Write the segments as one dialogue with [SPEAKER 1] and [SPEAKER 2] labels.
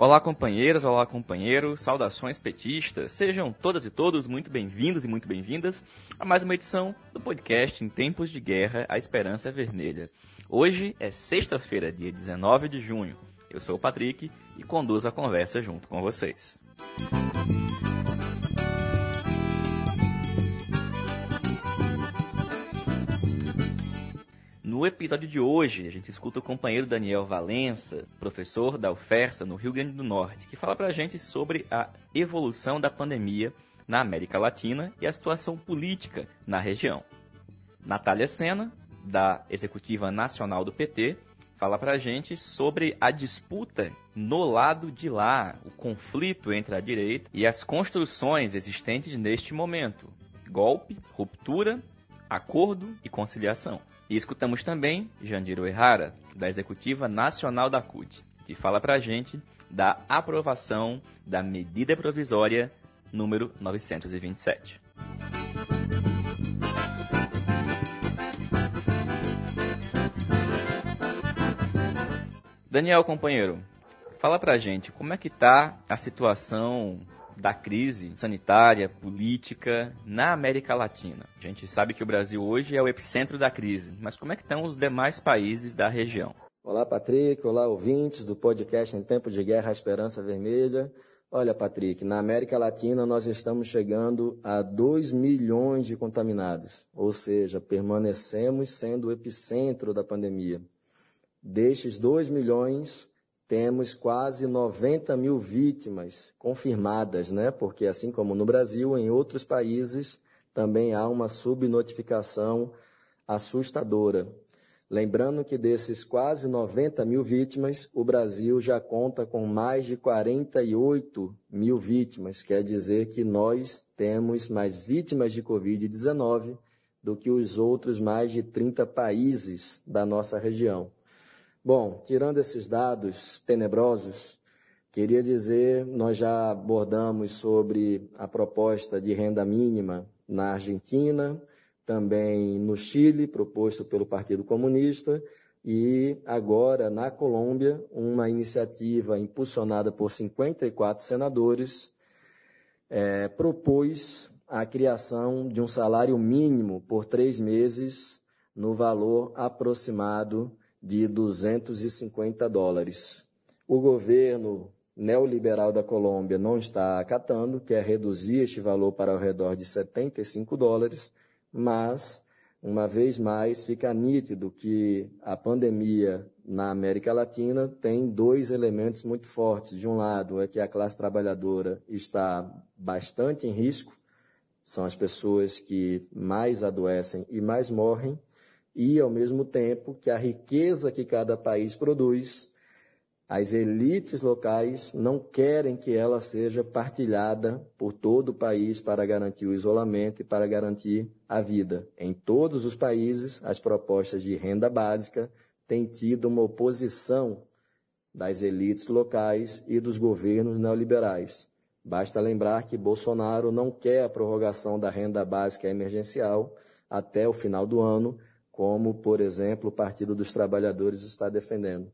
[SPEAKER 1] Olá, companheiros, olá, companheiros, saudações petistas, sejam todas e todos muito bem-vindos e muito bem-vindas a mais uma edição do podcast Em Tempos de Guerra, a Esperança é Vermelha. Hoje é sexta-feira, dia 19 de junho. Eu sou o Patrick e conduzo a conversa junto com vocês. No episódio de hoje, a gente escuta o companheiro Daniel Valença, professor da UFERSA no Rio Grande do Norte, que fala pra gente sobre a evolução da pandemia na América Latina e a situação política na região. Natália Sena, da Executiva Nacional do PT, fala pra gente sobre a disputa no lado de lá, o conflito entre a direita e as construções existentes neste momento. Golpe, ruptura, acordo e conciliação. E escutamos também Jandiro Errara, da Executiva Nacional da CUT, que fala para a gente da aprovação da medida provisória número 927. Daniel, companheiro, fala pra gente como é que tá a situação da crise sanitária, política na América Latina. A gente sabe que o Brasil hoje é o epicentro da crise, mas como é que estão os demais países da região?
[SPEAKER 2] Olá, Patrick. Olá, ouvintes do podcast Em Tempo de Guerra, Esperança Vermelha. Olha, Patrick, na América Latina nós estamos chegando a 2 milhões de contaminados, ou seja, permanecemos sendo o epicentro da pandemia. Destes 2 milhões, temos quase 90 mil vítimas confirmadas, né? Porque assim como no Brasil, em outros países também há uma subnotificação assustadora. Lembrando que desses quase 90 mil vítimas, o Brasil já conta com mais de 48 mil vítimas, quer dizer que nós temos mais vítimas de Covid-19 do que os outros mais de 30 países da nossa região. Bom, tirando esses dados tenebrosos, queria dizer, nós já abordamos sobre a proposta de renda mínima na Argentina, também no Chile, proposto pelo Partido Comunista, e agora na Colômbia, uma iniciativa impulsionada por 54 senadores é, propôs a criação de um salário mínimo por três meses no valor aproximado de 250 dólares. O governo neoliberal da Colômbia não está acatando, quer reduzir este valor para ao redor de 75 dólares, mas, uma vez mais, fica nítido que a pandemia na América Latina tem dois elementos muito fortes. De um lado, é que a classe trabalhadora está bastante em risco, são as pessoas que mais adoecem e mais morrem, e, ao mesmo tempo, que a riqueza que cada país produz, as elites locais não querem que ela seja partilhada por todo o país para garantir o isolamento e para garantir a vida. Em todos os países, as propostas de renda básica têm tido uma oposição das elites locais e dos governos neoliberais. Basta lembrar que Bolsonaro não quer a prorrogação da renda básica emergencial até o final do ano, como, por exemplo, o Partido dos Trabalhadores está defendendo.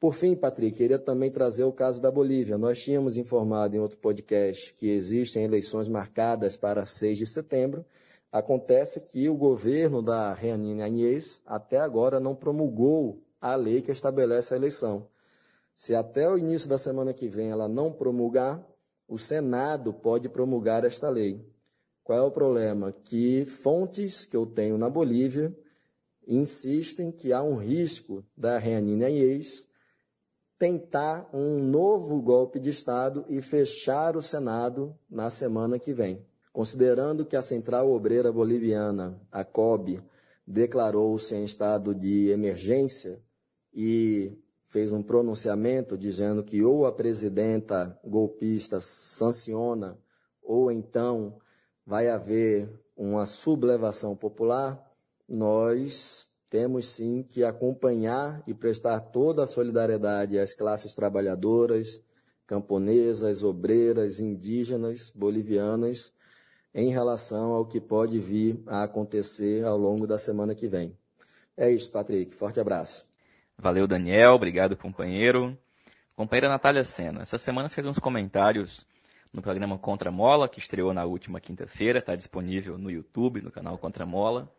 [SPEAKER 2] Por fim, Patrick, queria também trazer o caso da Bolívia. Nós tínhamos informado em outro podcast que existem eleições marcadas para 6 de setembro. Acontece que o governo da Reanine Agnès até agora não promulgou a lei que estabelece a eleição. Se até o início da semana que vem ela não promulgar, o Senado pode promulgar esta lei. Qual é o problema? Que fontes que eu tenho na Bolívia insistem que há um risco da Reanine Agnès tentar um novo golpe de Estado e fechar o Senado na semana que vem. Considerando que a Central Obreira Boliviana, a COB, declarou-se em estado de emergência e fez um pronunciamento dizendo que ou a presidenta golpista sanciona ou então vai haver uma sublevação popular, nós temos sim que acompanhar e prestar toda a solidariedade às classes trabalhadoras, camponesas, obreiras, indígenas, bolivianas, em relação ao que pode vir a acontecer ao longo da semana que vem. É isso, Patrick. Forte abraço.
[SPEAKER 1] Valeu, Daniel. Obrigado, companheiro. Companheira Natália Sena, essa semana você fez uns comentários no programa Contra Mola, que estreou na última quinta-feira, está disponível no YouTube, no canal Contra Mola.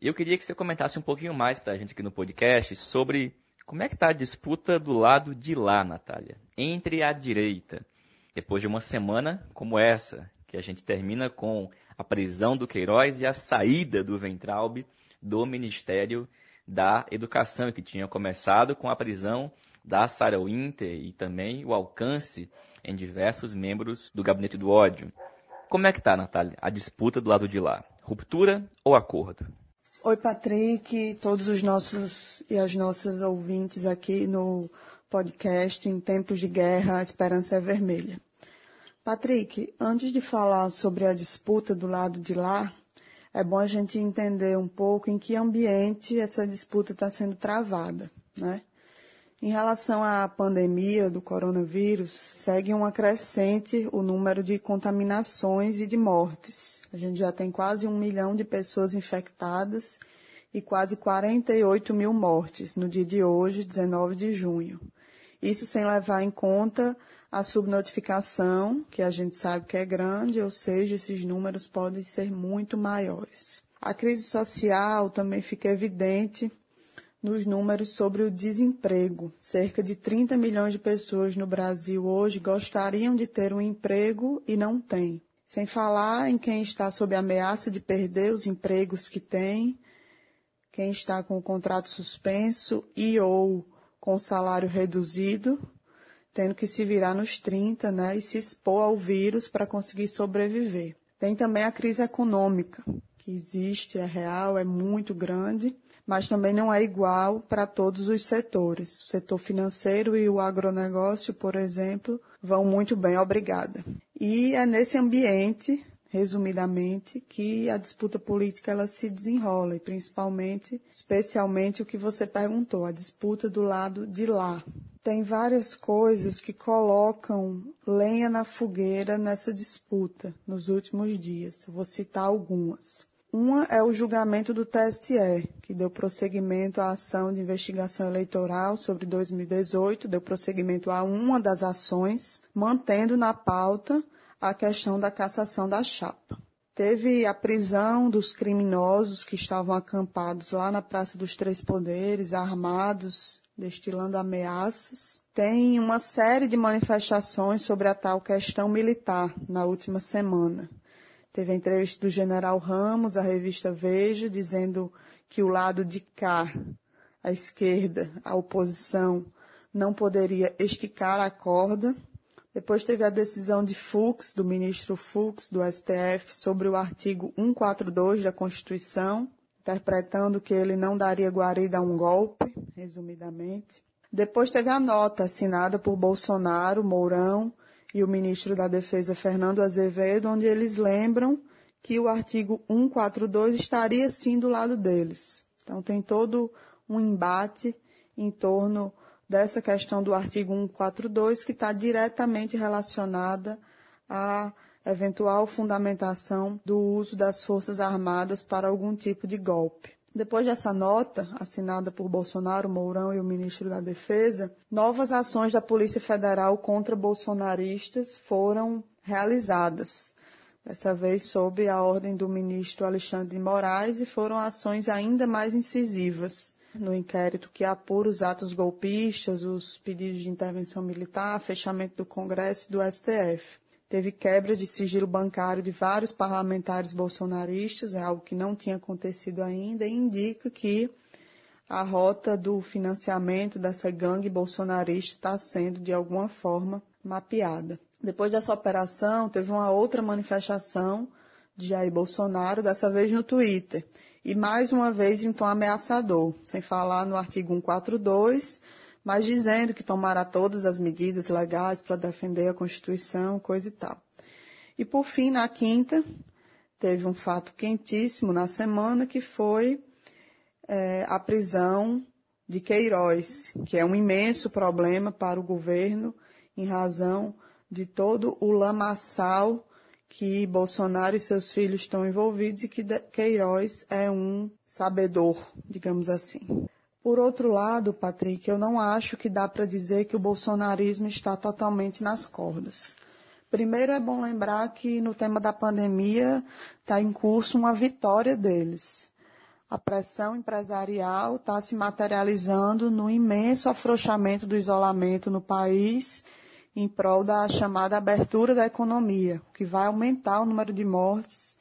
[SPEAKER 1] Eu queria que você comentasse um pouquinho mais para a gente aqui no podcast sobre como é que está a disputa do lado de lá, Natália, entre a direita, depois de uma semana como essa, que a gente termina com a prisão do Queiroz e a saída do Ventralbe do Ministério da Educação, que tinha começado com a prisão da Sarah Winter e também o alcance em diversos membros do gabinete do ódio. Como é que está, Natália, a disputa do lado de lá? Ruptura ou acordo?
[SPEAKER 3] Oi, Patrick, todos os nossos e as nossas ouvintes aqui no podcast Em Tempos de Guerra, a Esperança é Vermelha. Patrick, antes de falar sobre a disputa do lado de lá, é bom a gente entender um pouco em que ambiente essa disputa está sendo travada, né? Em relação à pandemia do coronavírus, segue uma crescente o número de contaminações e de mortes. A gente já tem quase um milhão de pessoas infectadas e quase 48 mil mortes no dia de hoje, 19 de junho. Isso sem levar em conta a subnotificação, que a gente sabe que é grande, ou seja, esses números podem ser muito maiores. A crise social também fica evidente nos números sobre o desemprego. Cerca de 30 milhões de pessoas no Brasil hoje gostariam de ter um emprego e não têm. Sem falar em quem está sob ameaça de perder os empregos que tem, quem está com o contrato suspenso e ou com salário reduzido, tendo que se virar nos 30, né, e se expor ao vírus para conseguir sobreviver. Tem também a crise econômica, que existe, é real, é muito grande, mas também não é igual para todos os setores. O setor financeiro e o agronegócio, por exemplo, vão muito bem, obrigada. E é nesse ambiente, resumidamente, que a disputa política ela se desenrola, e principalmente, especialmente o que você perguntou, a disputa do lado de lá. Tem várias coisas que colocam lenha na fogueira nessa disputa nos últimos dias. Vou citar algumas. Uma é o julgamento do TSE, que deu prosseguimento à ação de investigação eleitoral sobre 2018, deu prosseguimento a uma das ações, mantendo na pauta a questão da cassação da chapa. Teve a prisão dos criminosos que estavam acampados lá na Praça dos Três Poderes, armados, destilando ameaças. Tem uma série de manifestações sobre a tal questão militar na última semana. Teve a entrevista do general Ramos, à revista Veja, dizendo que o lado de cá, a esquerda, a oposição, não poderia esticar a corda. Depois teve a decisão de Fux, do ministro Fux, do STF, sobre o artigo 142 da Constituição, interpretando que ele não daria guarida a um golpe, resumidamente. Depois teve a nota assinada por Bolsonaro, Mourão e o ministro da Defesa Fernando Azevedo, onde eles lembram que o artigo 142 estaria sim do lado deles. Então tem todo um embate em torno dessa questão do artigo 142 que está diretamente relacionada à eventual fundamentação do uso das Forças Armadas para algum tipo de golpe. Depois dessa nota, assinada por Bolsonaro, Mourão e o ministro da Defesa, novas ações da Polícia Federal contra bolsonaristas foram realizadas. Dessa vez sob a ordem do ministro Alexandre de Moraes e foram ações ainda mais incisivas no inquérito que apura os atos golpistas, os pedidos de intervenção militar, fechamento do Congresso e do STF teve quebra de sigilo bancário de vários parlamentares bolsonaristas, é algo que não tinha acontecido ainda, e indica que a rota do financiamento dessa gangue bolsonarista está sendo, de alguma forma, mapeada. Depois dessa operação, teve uma outra manifestação de Jair Bolsonaro, dessa vez no Twitter, e mais uma vez em tom ameaçador, sem falar no artigo 142, mas dizendo que tomará todas as medidas legais para defender a Constituição, coisa e tal. E por fim, na quinta, teve um fato quentíssimo na semana que foi é, a prisão de Queiroz, que é um imenso problema para o governo em razão de todo o lamaçal que Bolsonaro e seus filhos estão envolvidos e que Queiroz é um sabedor, digamos assim. Por outro lado, Patrick, eu não acho que dá para dizer que o bolsonarismo está totalmente nas cordas. Primeiro é bom lembrar que no tema da pandemia está em curso uma vitória deles. A pressão empresarial está se materializando no imenso afrouxamento do isolamento no país em prol da chamada abertura da economia, que vai aumentar o número de mortes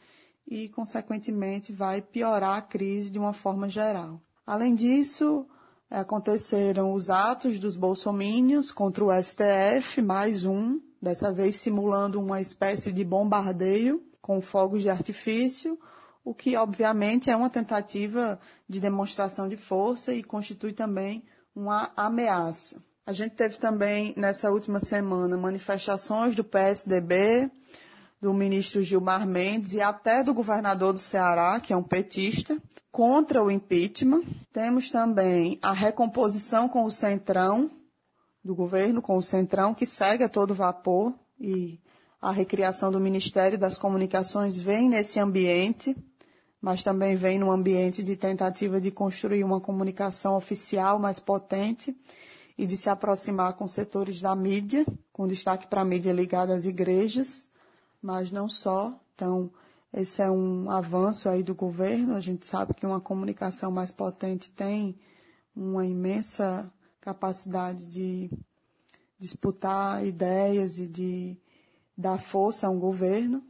[SPEAKER 3] e, consequentemente, vai piorar a crise de uma forma geral. Além disso, aconteceram os atos dos bolsomínios contra o STF, mais um, dessa vez simulando uma espécie de bombardeio com fogos de artifício, o que obviamente é uma tentativa de demonstração de força e constitui também uma ameaça. A gente teve também nessa última semana manifestações do PSDB, do ministro Gilmar Mendes e até do governador do Ceará, que é um petista, contra o impeachment. Temos também a recomposição com o Centrão, do governo com o Centrão, que segue a todo vapor e a recriação do Ministério das Comunicações vem nesse ambiente, mas também vem no ambiente de tentativa de construir uma comunicação oficial mais potente e de se aproximar com setores da mídia, com destaque para a mídia ligada às igrejas, mas não só. Então, esse é um avanço aí do governo. A gente sabe que uma comunicação mais potente tem uma imensa capacidade de disputar ideias e de dar força a um governo.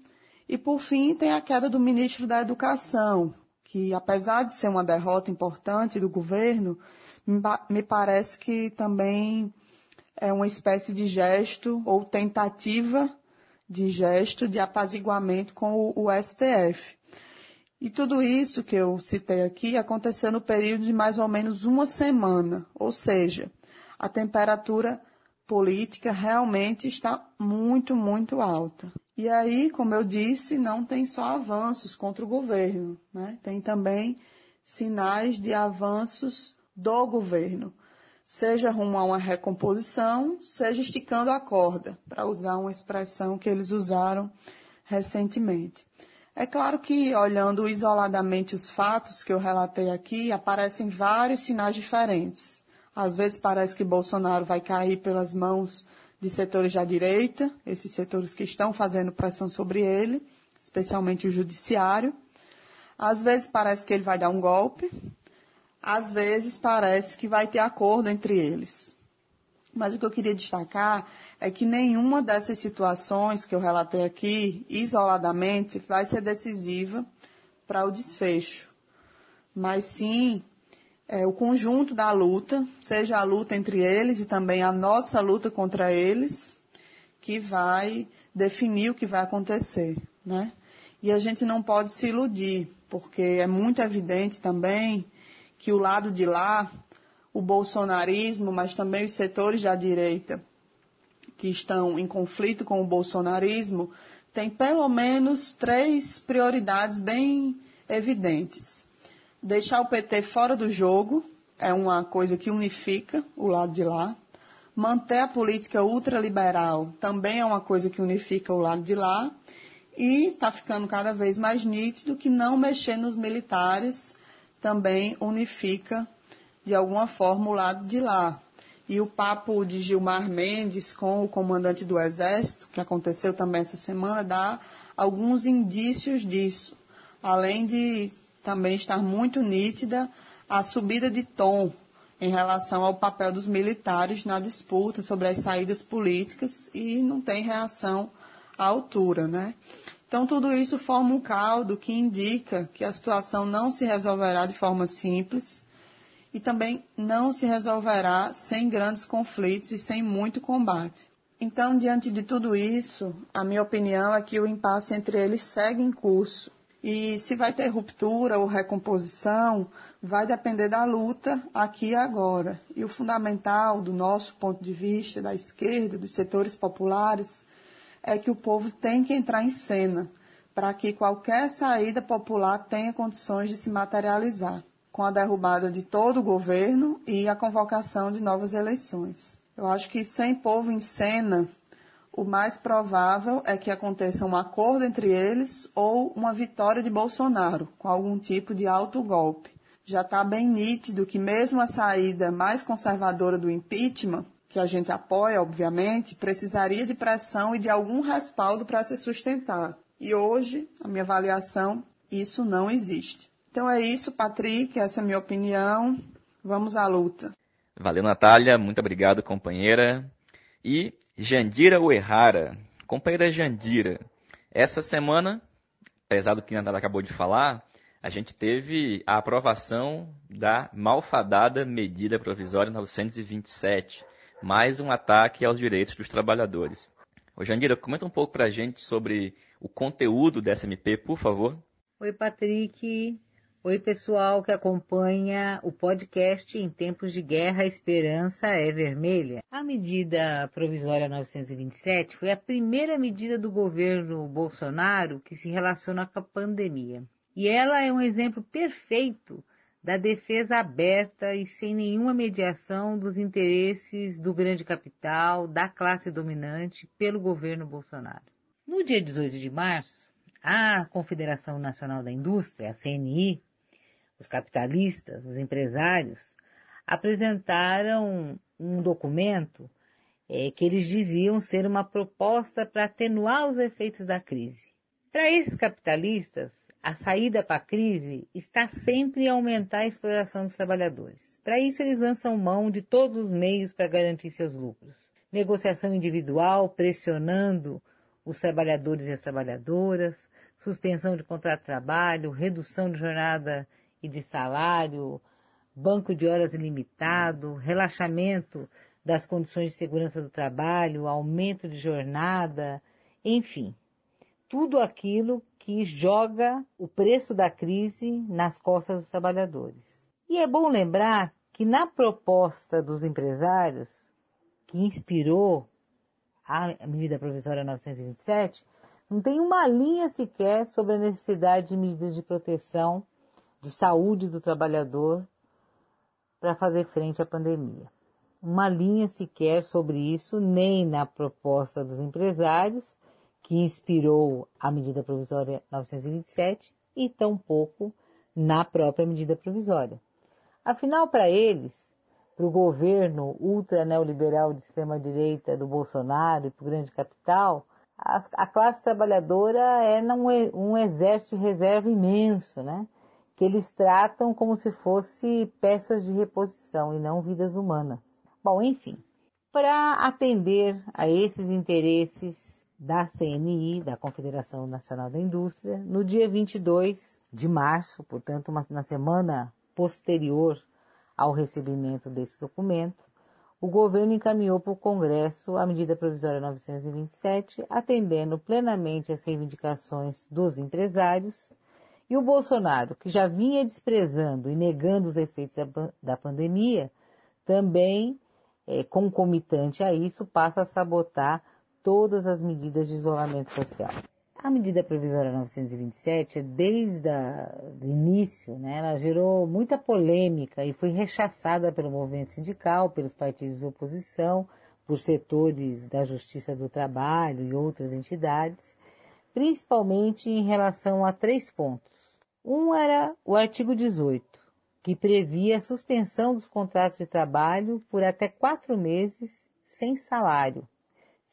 [SPEAKER 3] E por fim, tem a queda do ministro da Educação, que apesar de ser uma derrota importante do governo, me parece que também é uma espécie de gesto ou tentativa de gesto de apaziguamento com o, o STF. E tudo isso que eu citei aqui aconteceu no período de mais ou menos uma semana, ou seja, a temperatura política realmente está muito, muito alta. E aí, como eu disse, não tem só avanços contra o governo, né? tem também sinais de avanços do governo seja rumo a uma recomposição, seja esticando a corda, para usar uma expressão que eles usaram recentemente. É claro que, olhando isoladamente os fatos que eu relatei aqui, aparecem vários sinais diferentes. Às vezes parece que Bolsonaro vai cair pelas mãos de setores da direita, esses setores que estão fazendo pressão sobre ele, especialmente o judiciário. Às vezes parece que ele vai dar um golpe, às vezes parece que vai ter acordo entre eles. Mas o que eu queria destacar é que nenhuma dessas situações que eu relatei aqui, isoladamente, vai ser decisiva para o desfecho. Mas sim é, o conjunto da luta, seja a luta entre eles e também a nossa luta contra eles, que vai definir o que vai acontecer, né? E a gente não pode se iludir, porque é muito evidente também que o lado de lá, o bolsonarismo, mas também os setores da direita que estão em conflito com o bolsonarismo, tem pelo menos três prioridades bem evidentes. Deixar o PT fora do jogo é uma coisa que unifica o lado de lá. Manter a política ultraliberal também é uma coisa que unifica o lado de lá. E está ficando cada vez mais nítido que não mexer nos militares também unifica de alguma forma o lado de lá. E o papo de Gilmar Mendes com o comandante do Exército, que aconteceu também essa semana, dá alguns indícios disso, além de também estar muito nítida a subida de tom em relação ao papel dos militares na disputa sobre as saídas políticas e não tem reação à altura, né? Então, tudo isso forma um caldo que indica que a situação não se resolverá de forma simples e também não se resolverá sem grandes conflitos e sem muito combate. Então, diante de tudo isso, a minha opinião é que o impasse entre eles segue em curso. E se vai ter ruptura ou recomposição, vai depender da luta aqui e agora. E o fundamental, do nosso ponto de vista, da esquerda, dos setores populares, é que o povo tem que entrar em cena para que qualquer saída popular tenha condições de se materializar, com a derrubada de todo o governo e a convocação de novas eleições. Eu acho que sem povo em cena, o mais provável é que aconteça um acordo entre eles ou uma vitória de Bolsonaro, com algum tipo de autogolpe. já está bem nítido que mesmo a saída mais conservadora do impeachment, que a gente apoia, obviamente, precisaria de pressão e de algum respaldo para se sustentar. E hoje, a minha avaliação, isso não existe. Então é isso, Patrick, essa é a minha opinião. Vamos à luta.
[SPEAKER 1] Valeu, Natália. Muito obrigado, companheira. E Jandira Uehara. Companheira Jandira, essa semana, apesar do que a Natália acabou de falar, a gente teve a aprovação da malfadada medida provisória 927, mais um ataque aos direitos dos trabalhadores. Ô Jandira, comenta um pouco para a gente sobre o conteúdo dessa MP, por favor.
[SPEAKER 4] Oi, Patrick. Oi, pessoal que acompanha o podcast Em Tempos de Guerra, Esperança é Vermelha. A medida provisória 927 foi a primeira medida do governo Bolsonaro que se relaciona com a pandemia. E ela é um exemplo perfeito da defesa aberta e sem nenhuma mediação dos interesses do grande capital, da classe dominante, pelo governo Bolsonaro. No dia 18 de março, a Confederação Nacional da Indústria, a CNI, os capitalistas, os empresários, apresentaram um documento é, que eles diziam ser uma proposta para atenuar os efeitos da crise. Para esses capitalistas, a saída para a crise está sempre em aumentar a exploração dos trabalhadores. Para isso, eles lançam mão de todos os meios para garantir seus lucros. Negociação individual, pressionando os trabalhadores e as trabalhadoras, suspensão de contrato de trabalho, redução de jornada e de salário, banco de horas ilimitado, relaxamento das condições de segurança do trabalho, aumento de jornada, enfim, tudo aquilo que joga o preço da crise nas costas dos trabalhadores. E é bom lembrar que na proposta dos empresários, que inspirou a medida provisória 927, não tem uma linha sequer sobre a necessidade de medidas de proteção de saúde do trabalhador para fazer frente à pandemia. Uma linha sequer sobre isso, nem na proposta dos empresários, que inspirou a medida provisória 927, e tampouco na própria medida provisória. Afinal, para eles, para o governo ultra neoliberal de extrema-direita do Bolsonaro e para o grande capital, a, a, classe trabalhadora é um, um exército de reserva imenso, né? que eles tratam como se fosse peças de reposição e não vidas humanas. Bom, enfim, para atender a esses interesses da CNI, da Confederação Nacional da Indústria, no dia 22 de março, portanto, uma, na semana posterior ao recebimento desse documento, o governo encaminhou para o Congresso a medida provisória 927, atendendo plenamente as reivindicações dos empresários e o Bolsonaro, que já vinha desprezando e negando os efeitos da, da pandemia, também, é, concomitante a isso, passa a sabotar todas as medidas de isolamento social. A medida provisória 927, desde o início, né, ela gerou muita polêmica e foi rechaçada pelo movimento sindical, pelos partidos de oposição, por setores da Justiça do Trabalho e outras entidades, principalmente em relação a três pontos. Um era o artigo 18, que previa a suspensão dos contratos de trabalho por até quatro meses sem salário,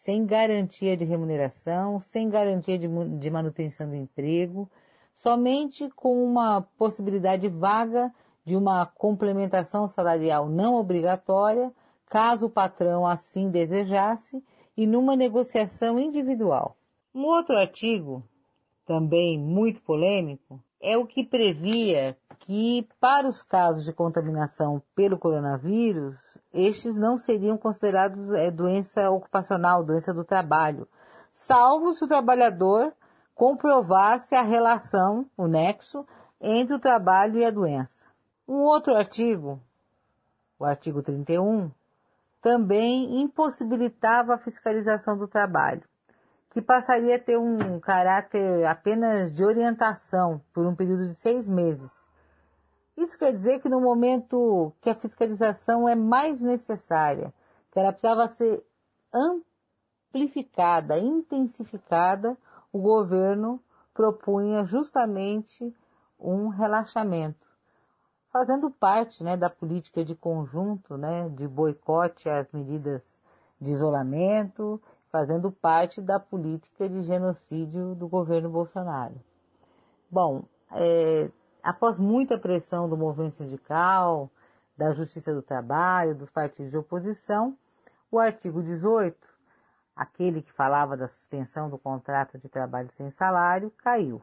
[SPEAKER 4] sem garantia de remuneração, sem garantia de, de manutenção do emprego, somente com uma possibilidade vaga de uma complementação salarial não obrigatória, caso o patrão assim desejasse, e numa negociação individual. Um outro artigo, também muito polêmico, é o que previa que, para os casos de contaminação pelo coronavírus, estes não seriam considerados é, doença ocupacional, doença do trabalho, salvo se o trabalhador comprovasse a relação, o nexo, entre o trabalho e a doença. Um outro artigo, o artigo 31, também impossibilitava a fiscalização do trabalho que passaria a ter um caráter apenas de orientação por um período de seis meses. Isso quer dizer que no momento que a fiscalização é mais necessária, que ela precisava ser amplificada, intensificada, o governo propunha justamente um relaxamento, fazendo parte né, da política de conjunto, né, de boicote às medidas de isolamento, fazendo parte da política de genocídio do governo Bolsonaro. Bom, é, após muita pressão do movimento sindical, da Justiça do Trabalho, dos partidos de oposição, o artigo 18, aquele que falava da suspensão do contrato de trabalho sem salário, caiu.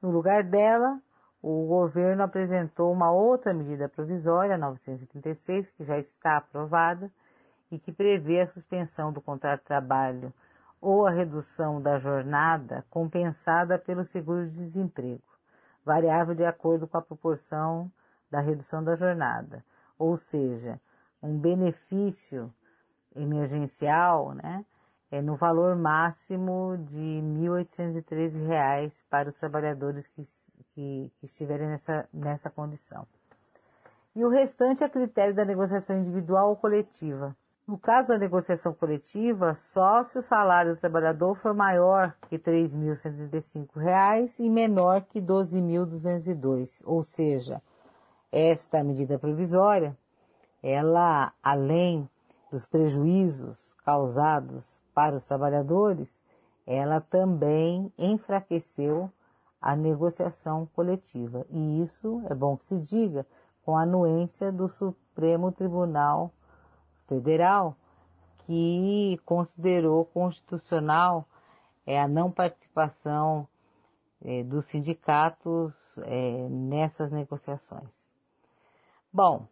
[SPEAKER 4] No lugar dela, o governo apresentou uma outra medida provisória, 936, que já está aprovada e que prevê a suspensão do contrato de trabalho ou a redução da jornada compensada pelo seguro de desemprego, variável de acordo com a proporção da redução da jornada, ou seja, um benefício emergencial, né, é no valor máximo de R$ 1.813 para os trabalhadores que, que, que estiverem nessa, nessa condição. E o restante é critério da negociação individual ou coletiva. No caso da negociação coletiva, só se o salário do trabalhador for maior que R$ 3.135 e menor que R$ 12.202, ou seja, esta medida provisória, ela, além dos prejuízos causados para os trabalhadores, ela também enfraqueceu a negociação coletiva. E isso é bom que se diga com a anuência do Supremo Tribunal Federal, que considerou constitucional é, a não participação é, dos sindicatos é, nessas negociações. Bom,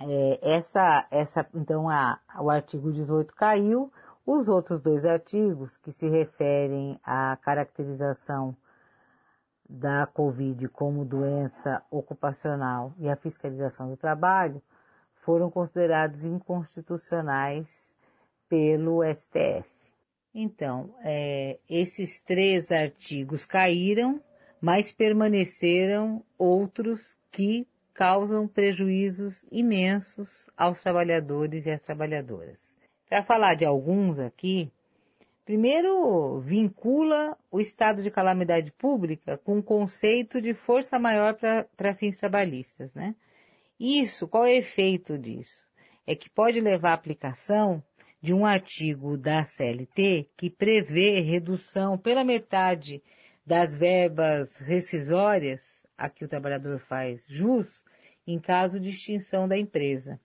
[SPEAKER 4] é, essa, essa, então a, o artigo 18 caiu, os outros dois artigos, que se referem à caracterização da Covid como doença ocupacional e à fiscalização do trabalho, foram considerados inconstitucionais pelo STF. Então, é, esses três artigos caíram, mas permaneceram outros que causam prejuízos imensos aos trabalhadores e às trabalhadoras. Para falar de alguns aqui, primeiro vincula o estado de calamidade pública com o conceito de força maior para fins trabalhistas, né? Isso, qual é o efeito disso? É que pode levar à aplicação de um artigo da CLT que prevê redução pela metade das verbas rescisórias a que o trabalhador faz jus em caso de extinção da empresa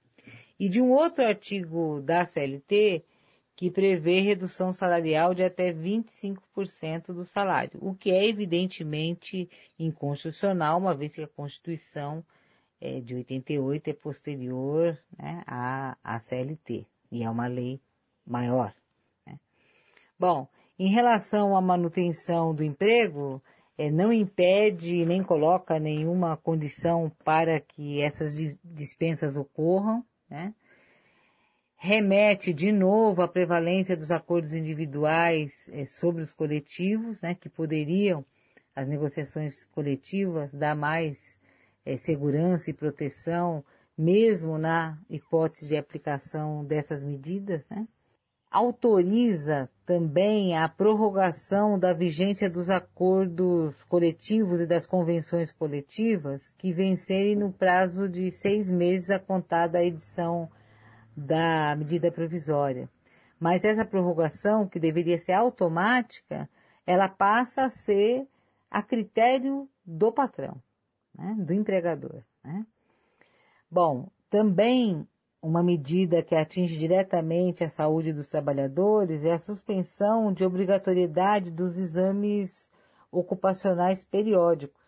[SPEAKER 4] e de um outro artigo da CLT que prevê redução salarial de até 25% do salário, o que é evidentemente inconstitucional, uma vez que a Constituição é, de 88 é posterior né, à, à CLT e é uma lei maior. Né. Bom, em relação à manutenção do emprego, é, não impede nem coloca nenhuma condição para que essas dispensas ocorram, né? remete de novo à prevalência dos acordos individuais eh, sobre os coletivos, né, que poderiam, as negociações coletivas, dar mais eh, segurança e proteção, mesmo na hipótese de aplicação dessas medidas. Né? Autoriza também a prorrogação da vigência dos acordos coletivos e das convenções coletivas que vencerem no prazo de seis meses a contar da edição da medida provisória. Mas essa prorrogação, que deveria ser automática, ela passa a ser a critério do patrão, né, do empregador. Né? Bom, também uma medida que atinge diretamente a saúde dos trabalhadores é a suspensão de obrigatoriedade dos exames ocupacionais periódicos,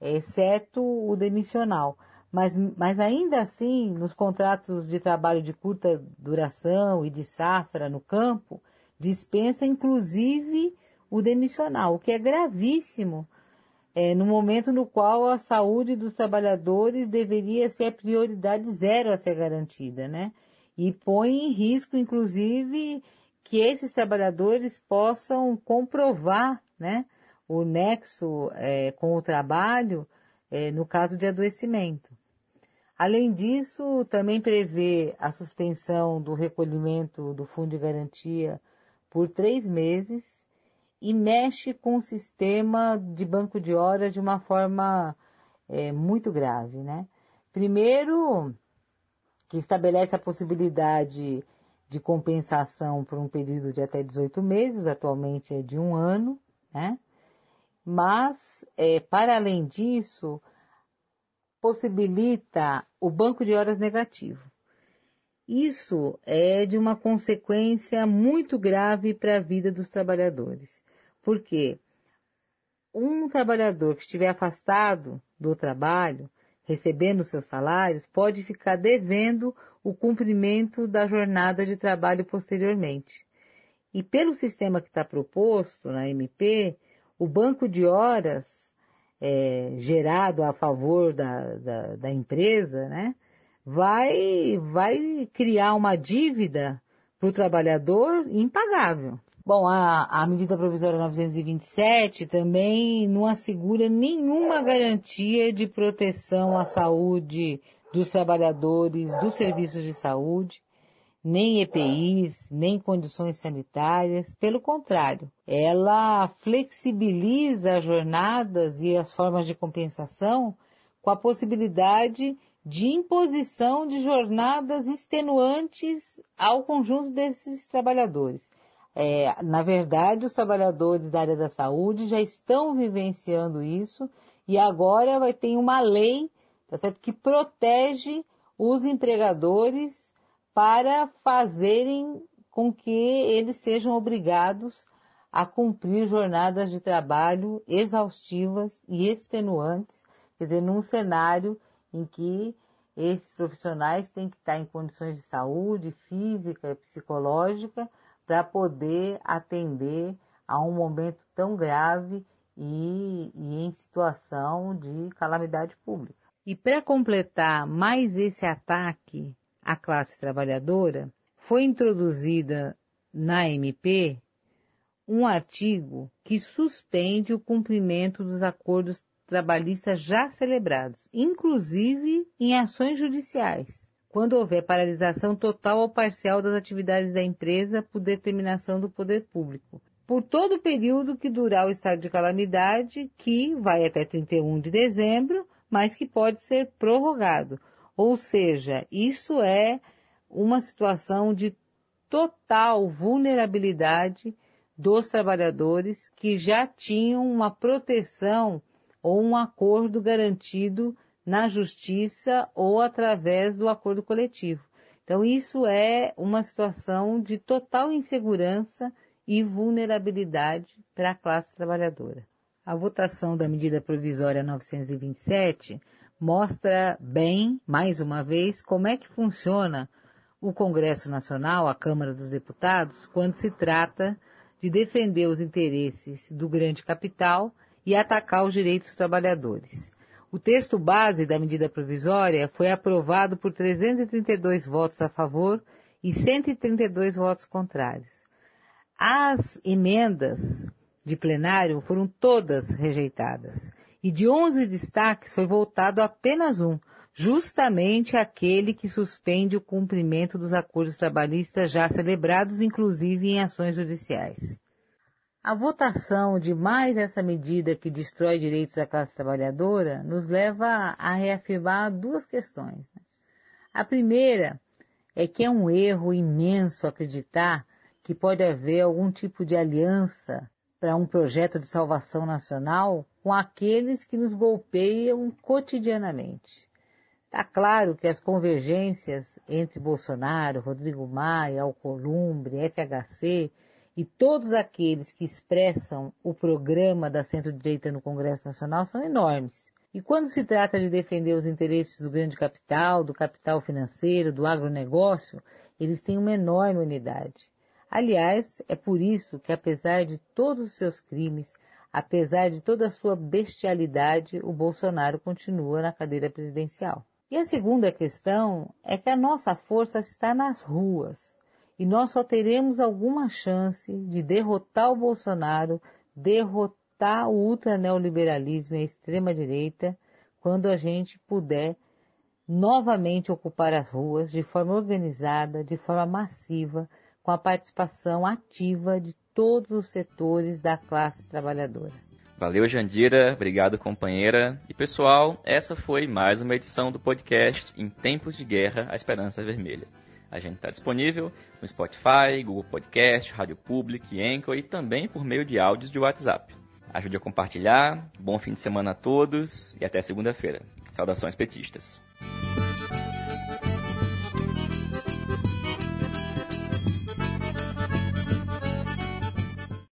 [SPEAKER 4] exceto o demissional. Mas, mas ainda assim, nos contratos de trabalho de curta duração e de safra no campo, dispensa inclusive o demissional, o que é gravíssimo é, no momento no qual a saúde dos trabalhadores deveria ser a prioridade zero a ser garantida, né? E põe em risco, inclusive, que esses trabalhadores possam comprovar, né, o nexo é, com o trabalho é, no caso de adoecimento. Além disso, também prevê a suspensão do recolhimento do fundo de garantia por três meses e mexe com o sistema de banco de horas de uma forma é, muito grave, né? Primeiro, que estabelece a possibilidade de compensação por um período de até 18 meses, atualmente é de um ano, né? Mas, é, para além disso, possibilita o banco de horas negativo. Isso é de uma consequência muito grave para a vida dos trabalhadores. Porque um trabalhador que estiver afastado do trabalho, recebendo seus salários, pode ficar devendo o cumprimento da jornada de trabalho posteriormente. E pelo sistema que está proposto na MP, o banco de horas é, gerado a favor da, da, da empresa, né, vai, vai criar uma dívida para o trabalhador impagável. Bom, a, a, medida provisória 927 também não assegura nenhuma garantia de proteção à saúde dos trabalhadores dos serviços de saúde, nem EPIs, nem condições sanitárias. Pelo contrário, ela flexibiliza as jornadas e as formas de compensação com a possibilidade de imposição de jornadas extenuantes ao conjunto desses trabalhadores. É, na verdade, os trabalhadores da área da saúde já estão vivenciando isso e agora vai ter uma lei tá certo? que protege os empregadores para fazerem com que eles sejam obrigados a cumprir jornadas de trabalho exaustivas e extenuantes, quer dizer, num cenário em que esses profissionais têm que estar em condições de saúde física e psicológica para poder atender a um momento tão grave e, e em situação de calamidade pública. E para completar mais esse ataque à classe trabalhadora, foi introduzida na MP um artigo que suspende o cumprimento dos acordos trabalhistas já celebrados, inclusive em ações judiciais, quando houver paralisação total ou parcial das atividades da empresa por determinação do poder público, por todo o período que durar o estado de calamidade, que vai até 31 de dezembro, mas que pode ser prorrogado. Ou seja, isso é uma situação de total vulnerabilidade dos trabalhadores que já tinham uma proteção ou um acordo garantido na justiça ou através do acordo coletivo. Então, isso é uma situação de total insegurança e vulnerabilidade para a classe trabalhadora. A votação da medida provisória 927 mostra bem, mais uma vez, como é que funciona o Congresso Nacional, a Câmara dos Deputados, quando se trata de defender os interesses do grande capital e atacar os direitos dos trabalhadores. O texto base da medida provisória foi aprovado por 332 votos a favor e 132 votos contrários. As emendas de plenário foram todas rejeitadas. E de 11 destaques foi voltado apenas um, justamente aquele que suspende o cumprimento dos acordos trabalhistas já celebrados, inclusive em ações judiciais. A votação de mais essa medida que destrói direitos da classe trabalhadora nos leva a reafirmar duas questões. Né? A primeira é que é um erro imenso acreditar que pode haver algum tipo de aliança para um projeto de salvação nacional com aqueles que nos golpeiam cotidianamente. Está claro que as convergências entre Bolsonaro, Rodrigo Maia, Alcolumbre, FHC e todos aqueles que expressam o programa da centro-direita no Congresso Nacional são enormes. E quando se trata de defender os interesses do grande capital, do capital financeiro, do agronegócio, eles têm uma enorme unidade. Aliás, é por isso que, apesar de todos os seus crimes, apesar de toda a sua bestialidade, o Bolsonaro continua na cadeira presidencial. E a segunda questão é que a nossa força está nas ruas e nós só teremos alguma chance de derrotar o Bolsonaro, derrotar o ultraneoliberalismo e a extrema-direita quando a gente puder novamente ocupar as ruas de forma organizada, de forma massiva, com a participação ativa de todos os setores da classe trabalhadora.
[SPEAKER 1] Valeu, Jandira. Obrigado, companheira. E pessoal, essa foi mais uma edição do podcast Em Tempos de Guerra, a Esperança Vermelha. A gente está disponível no Spotify, Google Podcast, Rádio Public, Anchor e também por meio de áudios de WhatsApp. Ajude a compartilhar. Bom fim de semana a todos e até segunda-feira. Saudações petistas.